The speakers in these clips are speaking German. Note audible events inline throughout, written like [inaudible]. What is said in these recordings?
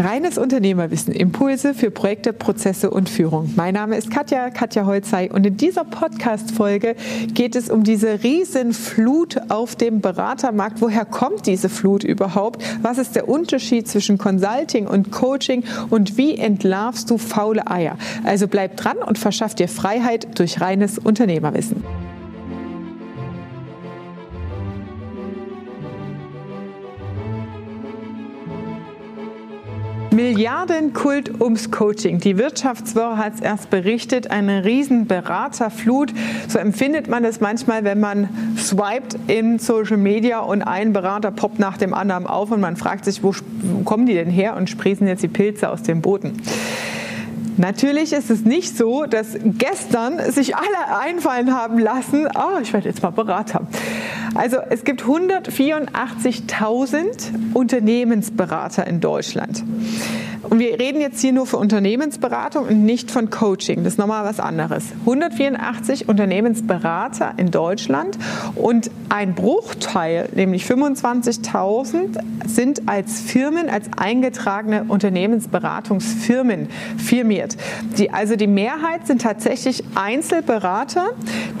Reines Unternehmerwissen, Impulse für Projekte, Prozesse und Führung. Mein Name ist Katja, Katja Holzei und in dieser Podcast-Folge geht es um diese Riesenflut auf dem Beratermarkt. Woher kommt diese Flut überhaupt? Was ist der Unterschied zwischen Consulting und Coaching und wie entlarvst du faule Eier? Also bleib dran und verschaff dir Freiheit durch reines Unternehmerwissen. Milliardenkult ums Coaching. Die Wirtschaftswoche hat es erst berichtet, eine riesen Beraterflut. So empfindet man es manchmal, wenn man swiped in Social Media und ein Berater poppt nach dem anderen auf und man fragt sich, wo kommen die denn her und sprießen jetzt die Pilze aus dem Boden. Natürlich ist es nicht so, dass gestern sich alle einfallen haben lassen, oh, ich werde jetzt mal Berater. Also es gibt 184.000 Unternehmensberater in Deutschland. Und wir reden jetzt hier nur für Unternehmensberatung und nicht von Coaching. Das ist nochmal was anderes. 184 Unternehmensberater in Deutschland und ein Bruchteil, nämlich 25.000, sind als Firmen, als eingetragene Unternehmensberatungsfirmen firmiert. Die, also die Mehrheit sind tatsächlich Einzelberater,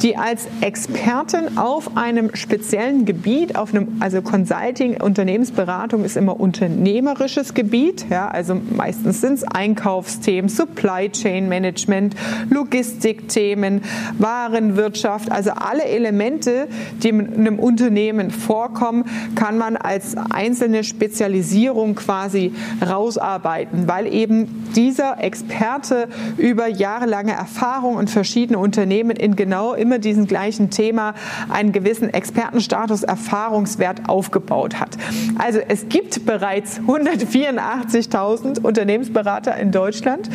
die als Experten auf einem speziellen Gebiet, auf einem, also Consulting, Unternehmensberatung ist immer unternehmerisches Gebiet, ja, also meistens sind es Einkaufsthemen, Supply Chain Management, Logistikthemen, Warenwirtschaft, also alle Elemente, die in einem Unternehmen vorkommen, kann man als einzelne Spezialisierung quasi rausarbeiten, weil eben dieser Experte über jahrelange Erfahrung und verschiedene Unternehmen in genau immer diesem gleichen Thema einen gewissen Expertenstatus, Erfahrungswert aufgebaut hat. Also es gibt bereits 184.000 Unternehmensberater in Deutschland.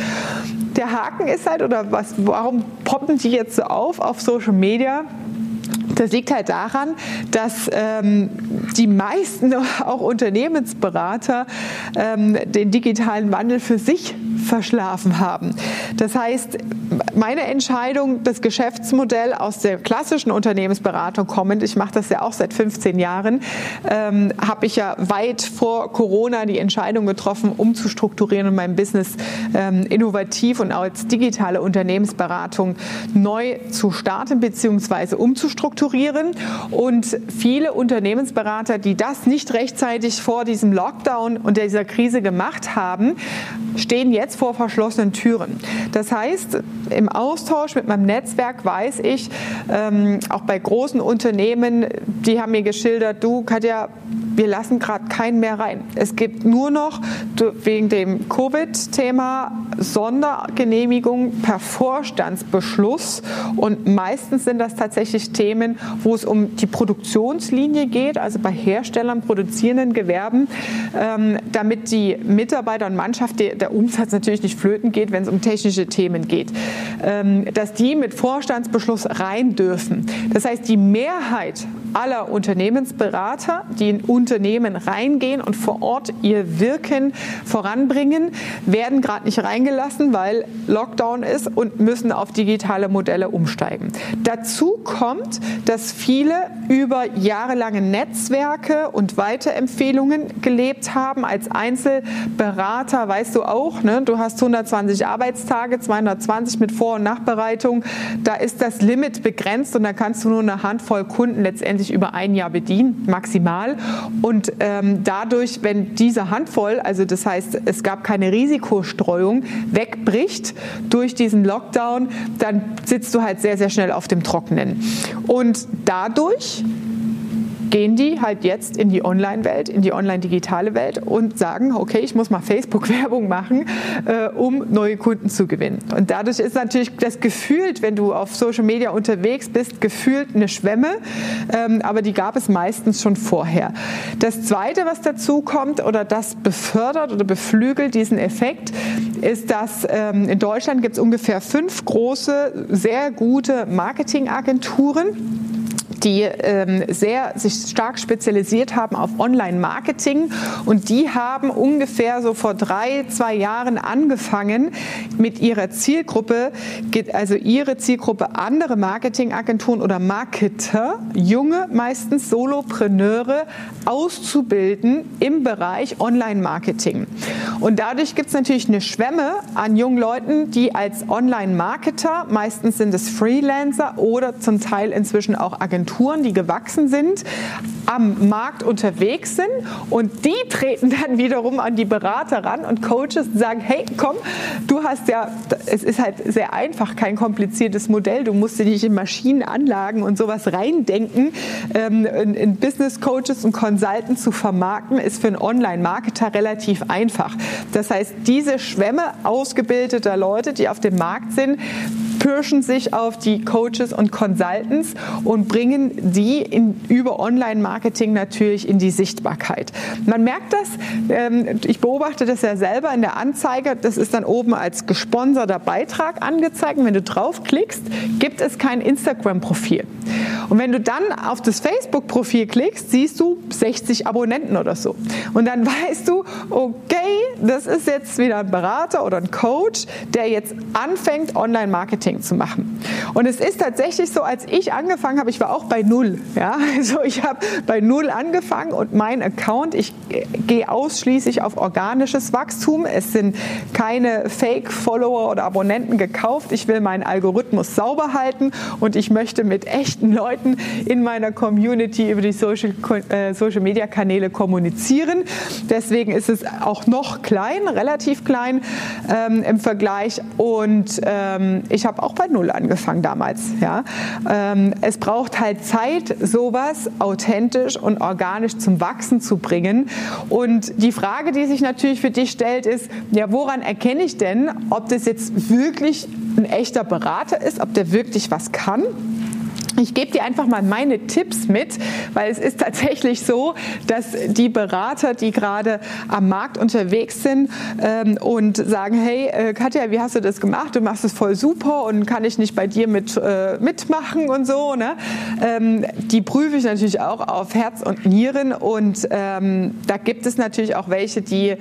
Der Haken ist halt, oder was, warum poppen die jetzt so auf auf Social Media? Das liegt halt daran, dass ähm, die meisten [laughs] auch Unternehmensberater ähm, den digitalen Wandel für sich verschlafen haben. Das heißt, meine Entscheidung, das Geschäftsmodell aus der klassischen Unternehmensberatung kommend, ich mache das ja auch seit 15 Jahren, ähm, habe ich ja weit vor Corona die Entscheidung getroffen, umzustrukturieren und mein Business ähm, innovativ und auch als digitale Unternehmensberatung neu zu starten bzw. umzustrukturieren. Und viele Unternehmensberater, die das nicht rechtzeitig vor diesem Lockdown und dieser Krise gemacht haben, stehen jetzt vor verschlossenen Türen. Das heißt, im Austausch mit meinem Netzwerk weiß ich, ähm, auch bei großen Unternehmen, die haben mir geschildert, du Katja, wir lassen gerade keinen mehr rein. Es gibt nur noch wegen dem Covid-Thema Sondergenehmigung per Vorstandsbeschluss und meistens sind das tatsächlich Themen, wo es um die Produktionslinie geht, also bei Herstellern, produzierenden Gewerben, ähm, damit die Mitarbeiter und Mannschaft, der Umsatz natürlich nicht flöten geht, wenn es um technische Themen geht, ähm, dass die mit Vorstandsbeschluss rein dürfen. Das heißt, die Mehrheit aller Unternehmensberater, die in Unternehmen reingehen und vor Ort ihr Wirken voranbringen, werden gerade nicht reingelassen, weil Lockdown ist und müssen auf digitale Modelle umsteigen. Dazu kommt, dass viele über jahrelange Netzwerke und Weiterempfehlungen gelebt haben. Als Einzelberater weißt du auch, ne, du hast 120 Arbeitstage, 220 mit Vor- und Nachbereitung. Da ist das Limit begrenzt und da kannst du nur eine Handvoll Kunden letztendlich sich über ein Jahr bedienen, maximal. Und ähm, dadurch, wenn diese Handvoll, also das heißt, es gab keine Risikostreuung, wegbricht durch diesen Lockdown, dann sitzt du halt sehr, sehr schnell auf dem Trockenen. Und dadurch gehen die halt jetzt in die Online-Welt, in die online-digitale Welt und sagen, okay, ich muss mal Facebook-Werbung machen, äh, um neue Kunden zu gewinnen. Und dadurch ist natürlich das gefühlt, wenn du auf Social Media unterwegs bist, gefühlt eine Schwemme, ähm, aber die gab es meistens schon vorher. Das Zweite, was dazu kommt oder das befördert oder beflügelt diesen Effekt, ist, dass ähm, in Deutschland gibt es ungefähr fünf große, sehr gute Marketingagenturen die ähm, sehr sich stark spezialisiert haben auf Online-Marketing und die haben ungefähr so vor drei, zwei Jahren angefangen mit ihrer Zielgruppe, also ihre Zielgruppe andere Marketingagenturen oder Marketer, junge meistens Solopreneure auszubilden im Bereich Online-Marketing. Und dadurch gibt es natürlich eine Schwemme an jungen Leuten, die als Online-Marketer, meistens sind es Freelancer oder zum Teil inzwischen auch Agenturen, die gewachsen sind, am Markt unterwegs sind und die treten dann wiederum an die Berater ran und Coaches und sagen, hey, komm, du hast ja, es ist halt sehr einfach, kein kompliziertes Modell, du musst dir nicht in Maschinenanlagen und sowas reindenken. Ähm, in, in Business Coaches und Consultants zu vermarkten, ist für einen Online-Marketer relativ einfach. Das heißt, diese Schwemme ausgebildeter Leute, die auf dem Markt sind, pirschen sich auf die Coaches und Consultants und bringen die in, über Online-Marketing natürlich in die Sichtbarkeit. Man merkt das, ähm, ich beobachte das ja selber in der Anzeige, das ist dann oben als gesponserter Beitrag angezeigt. wenn du draufklickst, gibt es kein Instagram-Profil. Und wenn du dann auf das Facebook-Profil klickst, siehst du 60 Abonnenten oder so. Und dann [laughs] weißt du, okay, das ist jetzt wieder ein Berater oder ein Coach, der jetzt anfängt, Online-Marketing zu machen. Und es ist tatsächlich so, als ich angefangen habe, ich war auch bei Null. Ja? [laughs] Also ich habe bei Null angefangen und mein Account, ich gehe ausschließlich auf organisches Wachstum. Es sind keine Fake-Follower oder Abonnenten gekauft. Ich will meinen Algorithmus sauber halten und ich möchte mit echten Leuten in meiner Community über die Social, äh, Social Media Kanäle kommunizieren. Deswegen ist es auch noch klein, relativ klein ähm, im Vergleich. Und ähm, ich habe auch bei Null angefangen damals. Ja. Ähm, es braucht halt Zeit, sowas authentisch und organisch zum Wachsen zu bringen. Und die Frage, die sich natürlich für dich stellt, ist, ja, woran erkenne ich denn, ob das jetzt wirklich ein echter Berater ist, ob der wirklich was kann? Ich gebe dir einfach mal meine Tipps mit, weil es ist tatsächlich so, dass die Berater, die gerade am Markt unterwegs sind ähm, und sagen, hey äh, Katja, wie hast du das gemacht? Du machst es voll super und kann ich nicht bei dir mit, äh, mitmachen und so. Ne? Ähm, die prüfe ich natürlich auch auf Herz und Nieren und ähm, da gibt es natürlich auch welche, die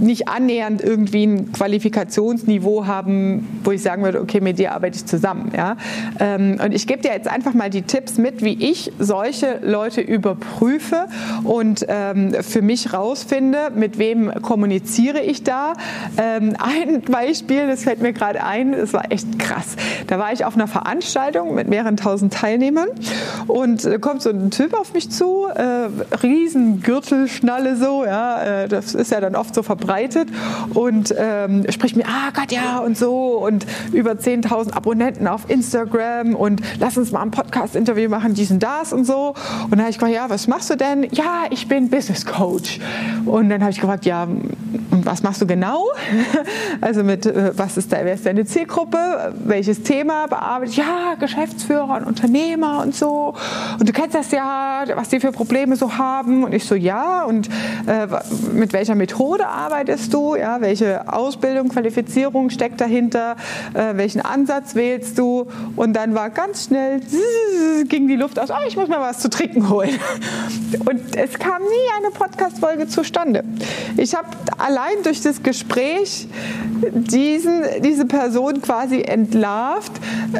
nicht annähernd irgendwie ein Qualifikationsniveau haben, wo ich sagen würde, okay, mit dir arbeite ich zusammen. Ja? Ähm, und ich gebe dir jetzt einfach mal die Tipps mit, wie ich solche Leute überprüfe und ähm, für mich rausfinde, mit wem kommuniziere ich da. Ähm, ein Beispiel, das fällt mir gerade ein, das war echt krass. Da war ich auf einer Veranstaltung mit mehreren tausend Teilnehmern und äh, kommt so ein Typ auf mich zu, äh, riesen Gürtelschnalle so, ja, äh, das ist ja dann oft so verbreitet und ähm, spricht mir, ah Gott, ja und so und über 10.000 Abonnenten auf Instagram und lass uns mal einen Podcast-Interview machen, dies und das und so. Und dann habe ich gefragt, ja, was machst du denn? Ja, ich bin Business Coach. Und dann habe ich gefragt, ja, und was machst du genau? [laughs] Also mit, äh, was ist wer ist deine Zielgruppe? Welches Thema bearbeitet? Ja, Geschäftsführer und Unternehmer und so. Und du kennst das ja, was die für Probleme so haben. Und ich so, ja. Und äh, mit welcher Methode arbeitest du? Ja, welche Ausbildung, Qualifizierung steckt dahinter? Äh, welchen Ansatz wählst du? Und dann war ganz schnell [laughs] ging die Luft aus. Oh, ich muss mal was zu trinken holen. [laughs] Und es kam nie eine Podcast-Folge zustande. Ich habe allein durch das Gespräch diesen, diese Person quasi entlarvt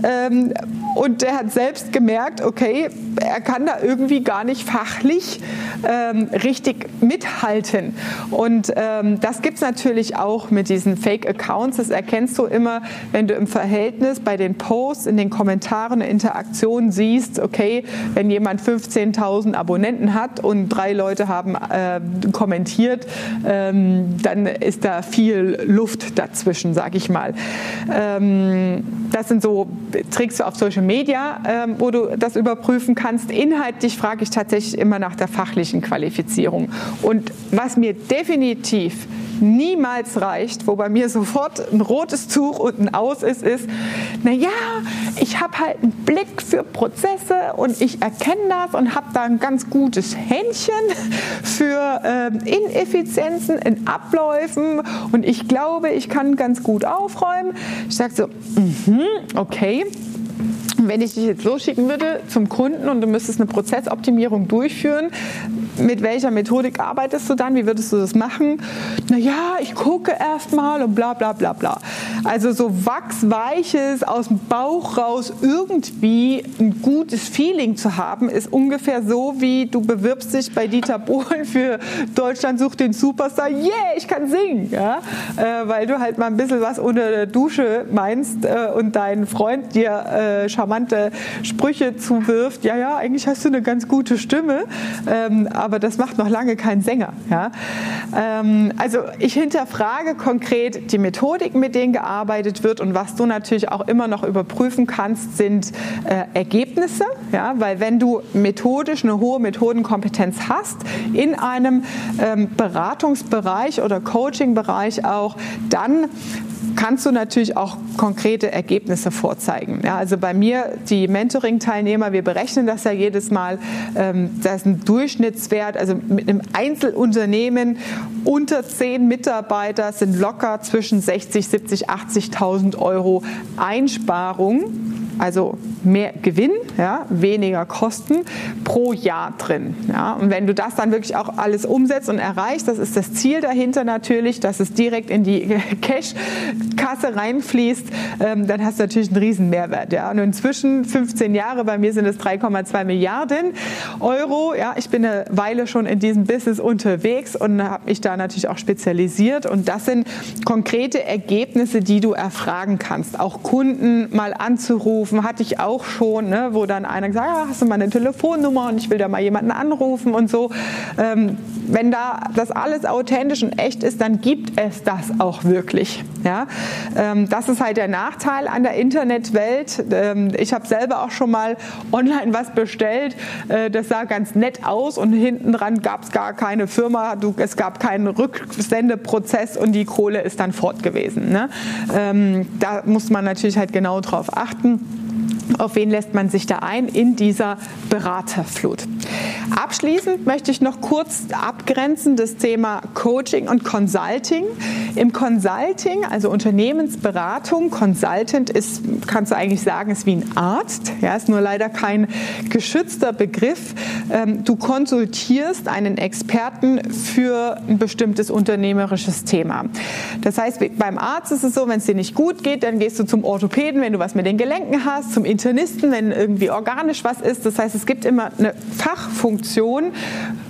ähm, und der hat selbst gemerkt, okay, er kann da irgendwie gar nicht fachlich ähm, richtig mithalten. Und ähm, das gibt es natürlich auch mit diesen Fake-Accounts. Das erkennst du immer, wenn du im Verhältnis bei den Posts, in den Kommentaren, Interaktionen siehst, okay, wenn jemand 15.000 Abonnenten hat und drei Leute haben äh, kommentiert, ähm, dann ist da viel Luft dazwischen, sag ich mal. Ähm, das sind so Tricks auf Social Media, ähm, wo du das überprüfen kannst. Inhaltlich frage ich tatsächlich immer nach der fachlichen Qualifizierung. Und was mir definitiv niemals reicht, wo bei mir sofort ein rotes Tuch und ein Aus ist, ist, naja, ich habe halt einen Blick für Prozesse und ich erkenne das und habe da ein ganz gutes Händchen für äh, Ineffizienzen in Abläufen und ich glaube, ich kann ganz gut aufräumen. Ich sage so, mm -hmm, okay. Wenn ich dich jetzt so schicken würde zum Kunden und du müsstest eine Prozessoptimierung durchführen, mit welcher Methodik arbeitest du dann? Wie würdest du das machen? Naja, ich gucke erstmal und bla bla bla bla. Also so wachsweiches, aus dem Bauch raus irgendwie ein gutes Feeling zu haben, ist ungefähr so, wie du bewirbst dich bei Dieter Bohlen für Deutschland sucht den Superstar. Yeah, ich kann singen. Ja? Äh, weil du halt mal ein bisschen was unter der Dusche meinst äh, und dein Freund dir äh, charmante Sprüche zuwirft. Ja, ja, eigentlich hast du eine ganz gute Stimme. Ähm, aber das macht noch lange keinen Sänger. Ja? Ähm, also ich hinterfrage konkret die Methodik, mit denen gearbeitet wird und was du natürlich auch immer noch überprüfen kannst, sind äh, Ergebnisse, ja? weil wenn du methodisch eine hohe Methodenkompetenz hast in einem ähm, Beratungsbereich oder Coachingbereich auch, dann kannst du natürlich auch konkrete Ergebnisse vorzeigen. Ja, also bei mir, die Mentoring-Teilnehmer, wir berechnen das ja jedes Mal, ähm, das ist ein Durchschnittswert, also mit einem Einzelunternehmen unter zehn Mitarbeiter sind locker zwischen 60, 70, 80.000 Euro Einsparung also mehr Gewinn, ja, weniger Kosten pro Jahr drin. Ja. Und wenn du das dann wirklich auch alles umsetzt und erreichst, das ist das Ziel dahinter natürlich, dass es direkt in die [laughs] Cash-Kasse reinfließt, ähm, dann hast du natürlich einen riesen Mehrwert. Ja. Und inzwischen 15 Jahre, bei mir sind es 3,2 Milliarden Euro. Ja. Ich bin eine Weile schon in diesem Business unterwegs und habe mich da natürlich auch spezialisiert. Und das sind konkrete Ergebnisse, die du erfragen kannst. Auch Kunden mal anzurufen, hatte ich auch schon, ne, wo dann einer gesagt hat, ja, hast du mal eine Telefonnummer und ich will da mal jemanden anrufen und so. Ähm, wenn da das alles authentisch und echt ist, dann gibt es das auch wirklich. Ja? Ähm, das ist halt der Nachteil an der Internetwelt. Ähm, ich habe selber auch schon mal online was bestellt. Äh, das sah ganz nett aus und hinten dran gab es gar keine Firma. Es gab keinen Rücksendeprozess und die Kohle ist dann fort gewesen. Ne? Ähm, da muss man natürlich halt genau drauf achten. Auf wen lässt man sich da ein in dieser Beraterflut? Abschließend möchte ich noch kurz abgrenzen das Thema Coaching und Consulting. Im Consulting, also Unternehmensberatung, Consultant ist, kannst du eigentlich sagen, ist wie ein Arzt. Ja, ist nur leider kein geschützter Begriff. Ähm, du konsultierst einen Experten für ein bestimmtes unternehmerisches Thema. Das heißt, beim Arzt ist es so, wenn es dir nicht gut geht, dann gehst du zum Orthopäden, wenn du was mit den Gelenken hast, zum Internisten, wenn irgendwie organisch was ist. Das heißt, es gibt immer eine Fachfunktion,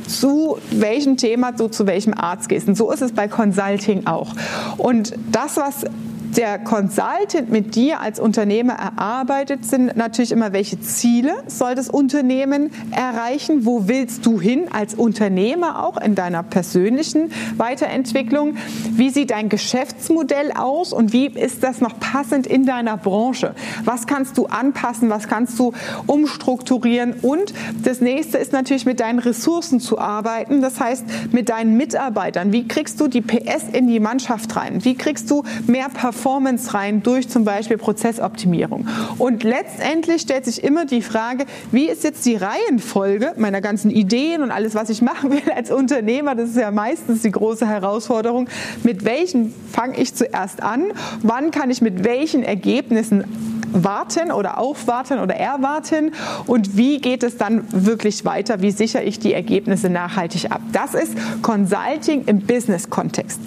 zu welchem Thema du zu welchem Arzt gehst. Und so ist es bei Consulting auch. Und das, was der Consultant mit dir als Unternehmer erarbeitet, sind natürlich immer, welche Ziele soll das Unternehmen erreichen? Wo willst du hin als Unternehmer auch in deiner persönlichen Weiterentwicklung? Wie sieht dein Geschäftsmodell aus und wie ist das noch passend in deiner Branche? Was kannst du anpassen? Was kannst du umstrukturieren? Und das nächste ist natürlich mit deinen Ressourcen zu arbeiten. Das heißt, mit deinen Mitarbeitern. Wie kriegst du die PS in die Mannschaft rein? Wie kriegst du mehr Performance Performance rein durch zum Beispiel Prozessoptimierung. Und letztendlich stellt sich immer die Frage, wie ist jetzt die Reihenfolge meiner ganzen Ideen und alles, was ich machen will als Unternehmer, das ist ja meistens die große Herausforderung, mit welchen fange ich zuerst an, wann kann ich mit welchen Ergebnissen warten oder aufwarten oder erwarten und wie geht es dann wirklich weiter, wie sichere ich die Ergebnisse nachhaltig ab. Das ist Consulting im Business-Kontext.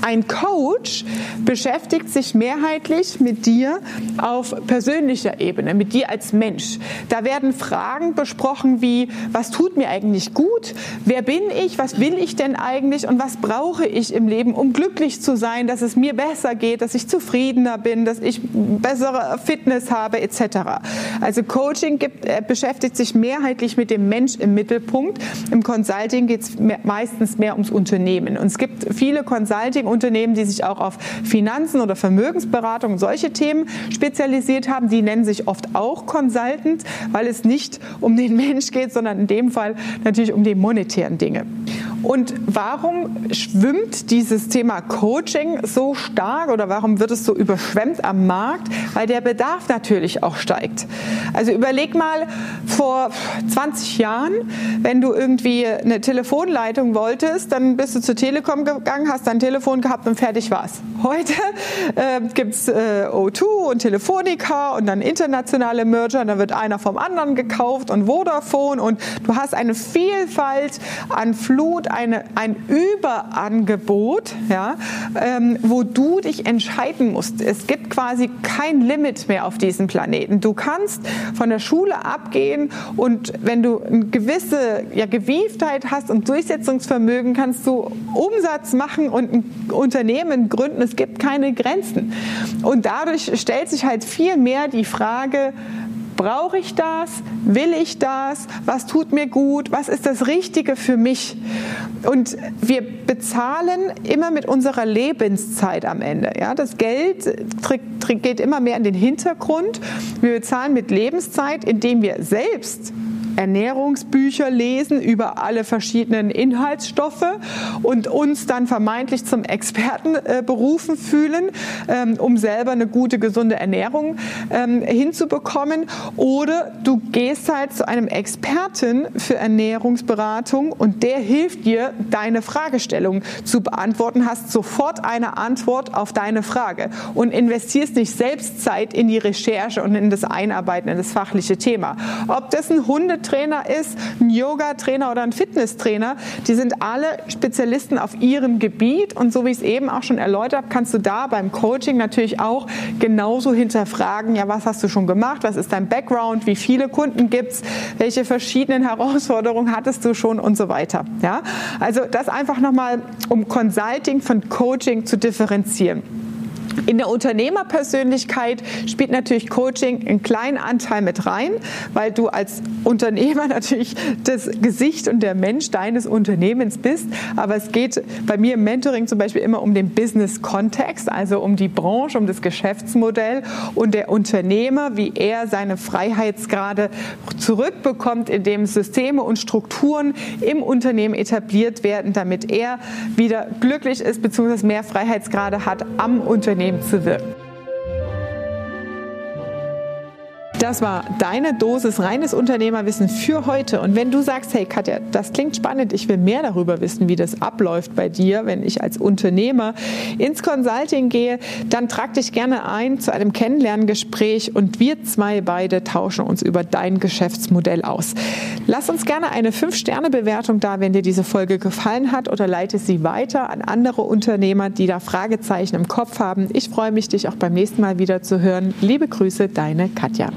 Ein Coach beschäftigt sich mehrheitlich mit dir auf persönlicher Ebene, mit dir als Mensch. Da werden Fragen besprochen wie, was tut mir eigentlich gut? Wer bin ich? Was will ich denn eigentlich? Und was brauche ich im Leben, um glücklich zu sein, dass es mir besser geht, dass ich zufriedener bin, dass ich bessere Fitness Fitness habe etc. Also Coaching gibt, äh, beschäftigt sich mehrheitlich mit dem Mensch im Mittelpunkt. Im Consulting geht es meistens mehr ums Unternehmen. Und es gibt viele Consulting-Unternehmen, die sich auch auf Finanzen oder Vermögensberatung solche Themen spezialisiert haben. Die nennen sich oft auch Consultant, weil es nicht um den [laughs] Mensch geht, sondern in dem Fall natürlich um die monetären Dinge. Und warum schwimmt dieses Thema Coaching so stark oder warum wird es so überschwemmt am Markt? Weil der Bedarf natürlich auch steigt. Also überleg mal vor 20 Jahren, wenn du irgendwie eine Telefonleitung wolltest, dann bist du zur Telekom gegangen, hast dein Telefon gehabt und fertig war's. Heute äh, gibt's äh, O2 und Telefonica und dann internationale Merger, dann wird einer vom anderen gekauft und Vodafone und du hast eine Vielfalt an Flut, eine, ein Überangebot, ja, ähm, wo du dich entscheiden musst. Es gibt quasi kein Limit mehr auf diesem Planeten. Du kannst von der Schule abgehen und wenn du eine gewisse ja, Gewieftheit hast und Durchsetzungsvermögen, kannst du Umsatz machen und ein Unternehmen gründen. Es gibt keine Grenzen. Und dadurch stellt sich halt viel mehr die Frage, Brauche ich das? Will ich das? Was tut mir gut? Was ist das Richtige für mich? Und wir bezahlen immer mit unserer Lebenszeit am Ende. Ja, das Geld geht immer mehr in den Hintergrund. Wir bezahlen mit Lebenszeit, indem wir selbst Ernährungsbücher lesen über alle verschiedenen Inhaltsstoffe und uns dann vermeintlich zum Experten äh, berufen fühlen, ähm, um selber eine gute, gesunde Ernährung ähm, hinzubekommen. Oder du gehst halt zu einem Experten für Ernährungsberatung und der hilft dir, deine Fragestellung zu beantworten, hast sofort eine Antwort auf deine Frage und investierst nicht selbst Zeit in die Recherche und in das Einarbeiten in das fachliche Thema. Ob das ein Hunde Trainer ist, ein Yoga-Trainer oder ein Fitnesstrainer. Die sind alle Spezialisten auf ihrem Gebiet und so wie ich es eben auch schon erläutert habe, kannst du da beim Coaching natürlich auch genauso hinterfragen, ja, was hast du schon gemacht, was ist dein Background, wie viele Kunden gibt es, welche verschiedenen [laughs] Herausforderungen hattest du schon und so weiter. Ja? Also das einfach nochmal, um Consulting von Coaching zu differenzieren. In der Unternehmerpersönlichkeit spielt natürlich Coaching einen kleinen Anteil mit rein, weil du als Unternehmer [laughs] natürlich das Gesicht und der Mensch deines Unternehmens bist. Aber es geht bei mir im Mentoring zum Beispiel immer um den Business-Kontext, also um die Branche, um das Geschäftsmodell und der Unternehmer, wie er seine Freiheitsgrade zurückbekommt, indem Systeme und Strukturen im Unternehmen etabliert werden, damit er wieder glücklich ist bzw. mehr Freiheitsgrade hat am Unternehmen Unternehmen zu wirken. Das war deine Dosis reines Unternehmerwissen für heute. Und wenn du sagst, hey Katja, das klingt spannend, ich will mehr darüber wissen, wie das abläuft bei dir, wenn ich als Unternehmer ins Consulting gehe, dann trag dich gerne ein zu einem Kennenlerngespräch und wir zwei beide tauschen uns über dein Geschäftsmodell aus. Lass uns gerne eine 5-Sterne-Bewertung da, wenn dir diese Folge gefallen hat oder leite sie weiter an andere Unternehmer, die da Fragezeichen im Kopf haben. Ich freue mich, dich auch beim nächsten Mal wieder zu hören. Liebe Grüße, deine Katja.